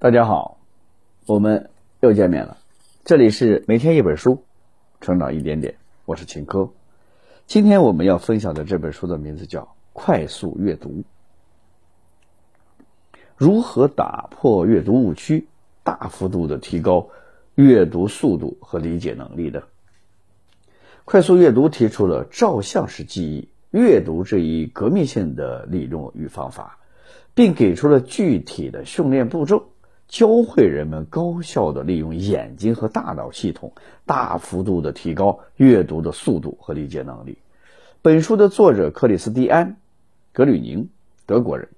大家好，我们又见面了。这里是每天一本书，成长一点点。我是秦科。今天我们要分享的这本书的名字叫《快速阅读》，如何打破阅读误区，大幅度的提高阅读速度和理解能力的。快速阅读提出了照相式记忆阅读这一革命性的理论与方法，并给出了具体的训练步骤。教会人们高效地利用眼睛和大脑系统，大幅度地提高阅读的速度和理解能力。本书的作者克里斯蒂安·格吕宁，德国人，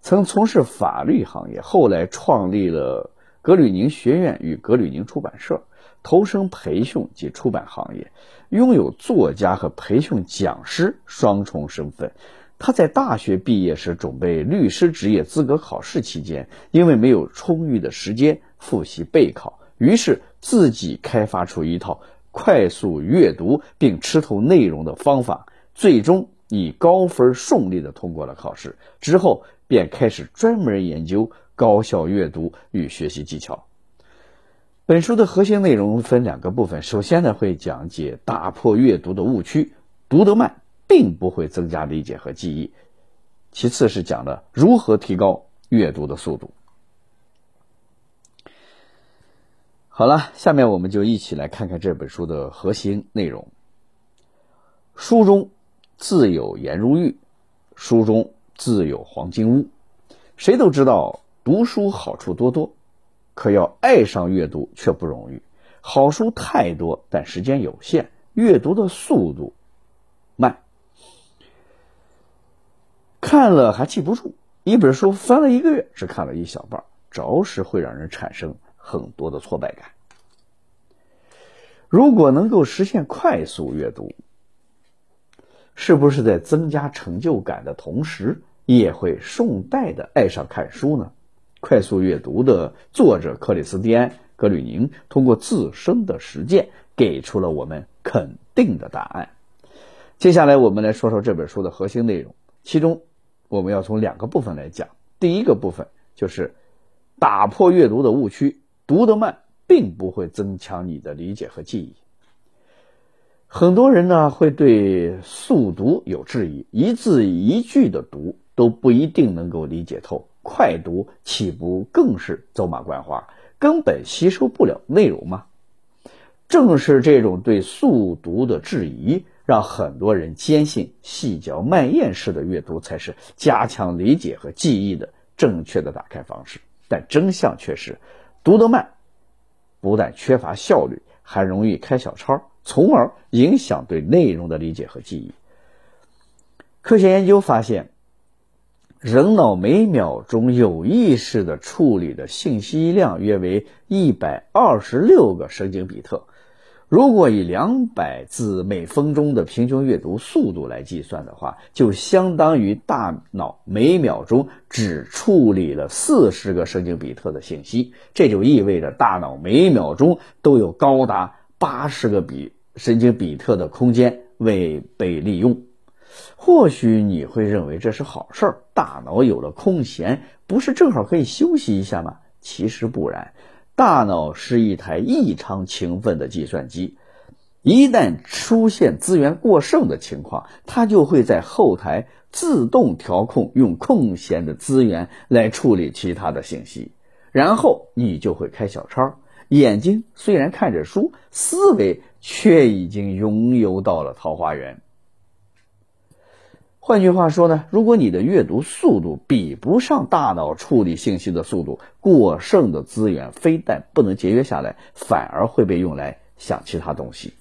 曾从事法律行业，后来创立了格吕宁学院与格吕宁出版社，投身培训及出版行业，拥有作家和培训讲师双重身份。他在大学毕业时准备律师职业资格考试期间，因为没有充裕的时间复习备考，于是自己开发出一套快速阅读并吃透内容的方法，最终以高分顺利的通过了考试。之后便开始专门研究高效阅读与学习技巧。本书的核心内容分两个部分，首先呢会讲解打破阅读的误区，读得慢。并不会增加理解和记忆。其次是讲了如何提高阅读的速度。好了，下面我们就一起来看看这本书的核心内容。书中自有颜如玉，书中自有黄金屋。谁都知道读书好处多多，可要爱上阅读却不容易。好书太多，但时间有限，阅读的速度慢。看了还记不住，一本书翻了一个月，只看了一小半，着实会让人产生很多的挫败感。如果能够实现快速阅读，是不是在增加成就感的同时，也会顺带的爱上看书呢？快速阅读的作者克里斯蒂安·格吕宁通过自身的实践，给出了我们肯定的答案。接下来，我们来说说这本书的核心内容，其中。我们要从两个部分来讲，第一个部分就是打破阅读的误区，读得慢并不会增强你的理解和记忆。很多人呢会对速读有质疑，一字一句的读都不一定能够理解透，快读岂不更是走马观花，根本吸收不了内容吗？正是这种对速读的质疑。让很多人坚信细嚼慢咽式的阅读才是加强理解和记忆的正确的打开方式，但真相却是，读得慢不但缺乏效率，还容易开小差，从而影响对内容的理解和记忆。科学研究发现，人脑每秒钟有意识的处理的信息量约为一百二十六个神经比特。如果以两百字每分钟的平均阅读速度来计算的话，就相当于大脑每秒钟只处理了四十个神经比特的信息。这就意味着大脑每秒钟都有高达八十个比神经比特的空间未被利用。或许你会认为这是好事儿，大脑有了空闲，不是正好可以休息一下吗？其实不然。大脑是一台异常勤奋的计算机，一旦出现资源过剩的情况，它就会在后台自动调控，用空闲的资源来处理其他的信息，然后你就会开小差。眼睛虽然看着书，思维却已经拥有到了桃花源。换句话说呢，如果你的阅读速度比不上大脑处理信息的速度，过剩的资源非但不能节约下来，反而会被用来想其他东西，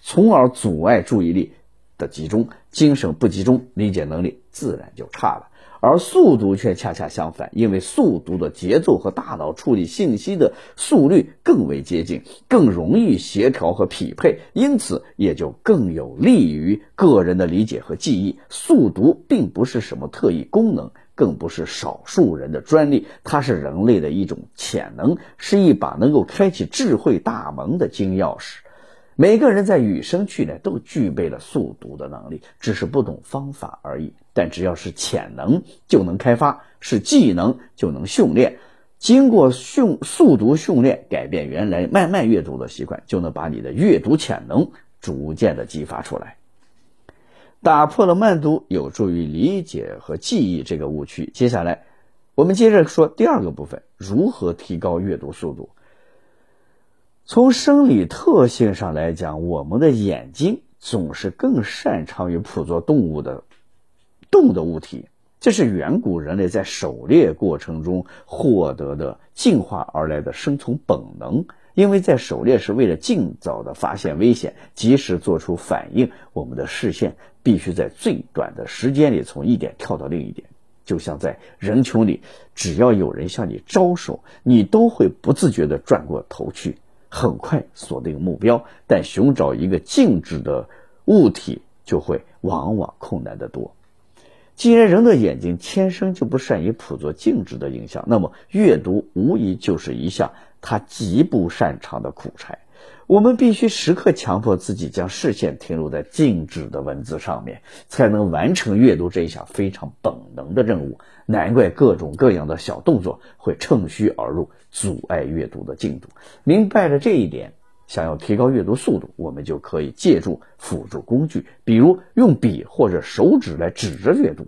从而阻碍注意力的集中，精神不集中，理解能力自然就差了。而速读却恰恰相反，因为速读的节奏和大脑处理信息的速率更为接近，更容易协调和匹配，因此也就更有利于个人的理解和记忆。速读并不是什么特异功能，更不是少数人的专利，它是人类的一种潜能，是一把能够开启智慧大门的金钥匙。每个人在与生俱来都具备了速读的能力，只是不懂方法而已。但只要是潜能就能开发，是技能就能训练。经过训速读训练，改变原来慢慢阅读的习惯，就能把你的阅读潜能逐渐的激发出来。打破了慢读有助于理解和记忆这个误区。接下来，我们接着说第二个部分：如何提高阅读速度。从生理特性上来讲，我们的眼睛总是更擅长于捕捉动物的动的物体，这是远古人类在狩猎过程中获得的进化而来的生存本能。因为在狩猎时，为了尽早的发现危险，及时做出反应，我们的视线必须在最短的时间里从一点跳到另一点。就像在人群里，只要有人向你招手，你都会不自觉地转过头去，很快锁定目标。但寻找一个静止的物体，就会往往困难得多。既然人的眼睛天生就不善于捕捉静止的影像，那么阅读无疑就是一项。他极不擅长的苦差，我们必须时刻强迫自己将视线停留在静止的文字上面，才能完成阅读这一项非常本能的任务。难怪各种各样的小动作会趁虚而入，阻碍阅读的进度。明白了这一点，想要提高阅读速度，我们就可以借助辅助工具，比如用笔或者手指来指着阅读。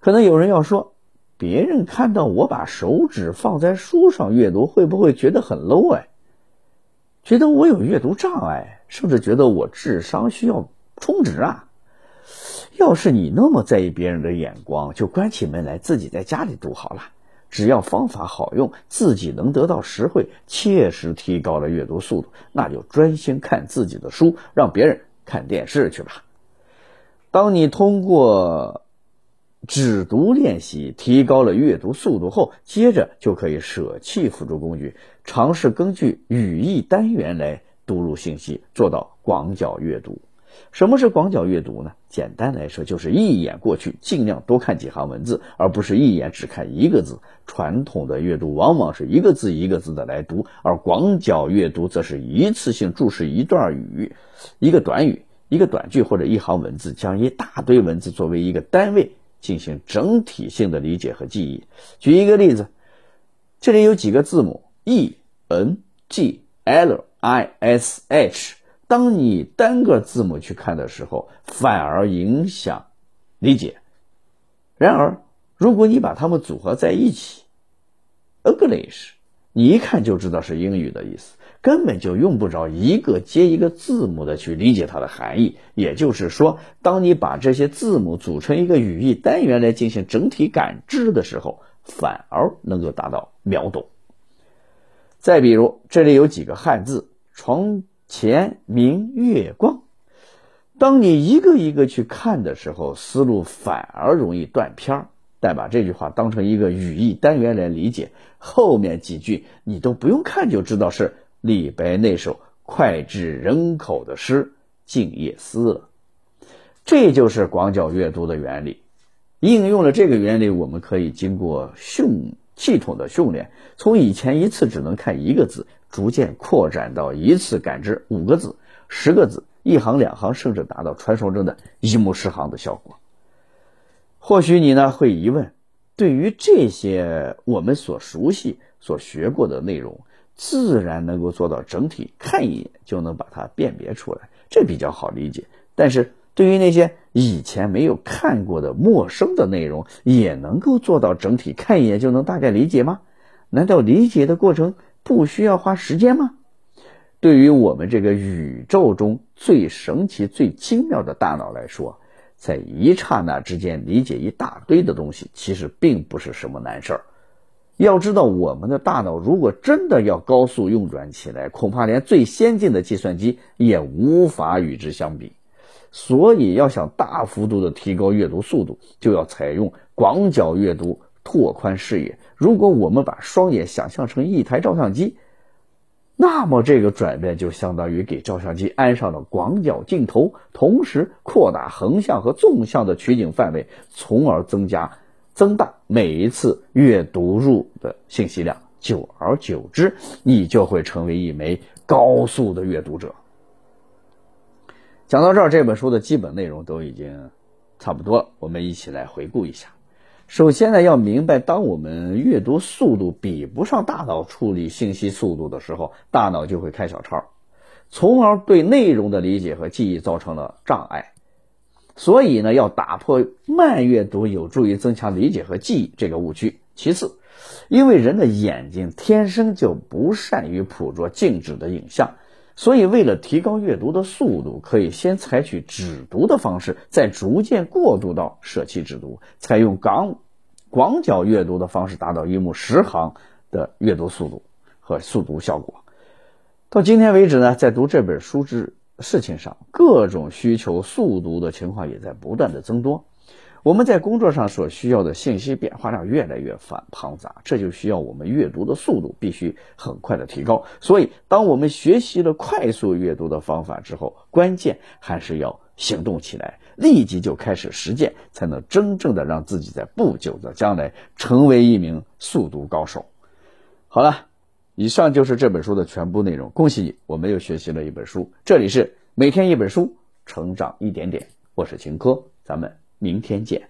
可能有人要说。别人看到我把手指放在书上阅读，会不会觉得很 low 哎？觉得我有阅读障碍，甚至觉得我智商需要充值啊？要是你那么在意别人的眼光，就关起门来自己在家里读好了。只要方法好用，自己能得到实惠，切实提高了阅读速度，那就专心看自己的书，让别人看电视去吧。当你通过。只读练习提高了阅读速度后，接着就可以舍弃辅助工具，尝试根据语义单元来读入信息，做到广角阅读。什么是广角阅读呢？简单来说，就是一眼过去，尽量多看几行文字，而不是一眼只看一个字。传统的阅读往往是一个字一个字的来读，而广角阅读则是一次性注释一段语、一个短语、一个短句或者一行文字，将一大堆文字作为一个单位。进行整体性的理解和记忆。举一个例子，这里有几个字母 e n g l i s h，当你单个字母去看的时候，反而影响理解。然而，如果你把它们组合在一起，English，你一看就知道是英语的意思。根本就用不着一个接一个字母的去理解它的含义。也就是说，当你把这些字母组成一个语义单元来进行整体感知的时候，反而能够达到秒懂。再比如，这里有几个汉字“床前明月光”，当你一个一个去看的时候，思路反而容易断片儿。但把这句话当成一个语义单元来理解，后面几句你都不用看就知道是。李白那首脍炙人口的诗《静夜思》了，这就是广角阅读的原理。应用了这个原理，我们可以经过训系统的训练，从以前一次只能看一个字，逐渐扩展到一次感知五个字、十个字、一行两行，甚至达到传说中的一目十行的效果。或许你呢会疑问：对于这些我们所熟悉、所学过的内容。自然能够做到整体看一眼就能把它辨别出来，这比较好理解。但是对于那些以前没有看过的陌生的内容，也能够做到整体看一眼就能大概理解吗？难道理解的过程不需要花时间吗？对于我们这个宇宙中最神奇、最精妙的大脑来说，在一刹那之间理解一大堆的东西，其实并不是什么难事儿。要知道，我们的大脑如果真的要高速运转起来，恐怕连最先进的计算机也无法与之相比。所以，要想大幅度的提高阅读速度，就要采用广角阅读，拓宽视野。如果我们把双眼想象成一台照相机，那么这个转变就相当于给照相机安上了广角镜头，同时扩大横向和纵向的取景范围，从而增加。增大每一次阅读入的信息量，久而久之，你就会成为一枚高速的阅读者。讲到这儿，这本书的基本内容都已经差不多了，我们一起来回顾一下。首先呢，要明白，当我们阅读速度比不上大脑处理信息速度的时候，大脑就会开小差，从而对内容的理解和记忆造成了障碍。所以呢，要打破慢阅读有助于增强理解和记忆这个误区。其次，因为人的眼睛天生就不善于捕捉静止的影像。所以，为了提高阅读的速度，可以先采取只读的方式，再逐渐过渡到舍弃只读，采用广广角阅读的方式，达到一目十行的阅读速度和速读效果。到今天为止呢，在读这本书之事情上，各种需求速读的情况也在不断的增多。我们在工作上所需要的信息变化量越来越繁庞杂，这就需要我们阅读的速度必须很快的提高。所以，当我们学习了快速阅读的方法之后，关键还是要行动起来，立即就开始实践，才能真正的让自己在不久的将来成为一名速读高手。好了，以上就是这本书的全部内容。恭喜你，我们又学习了一本书。这里是每天一本书，成长一点点。我是秦科，咱们。明天见。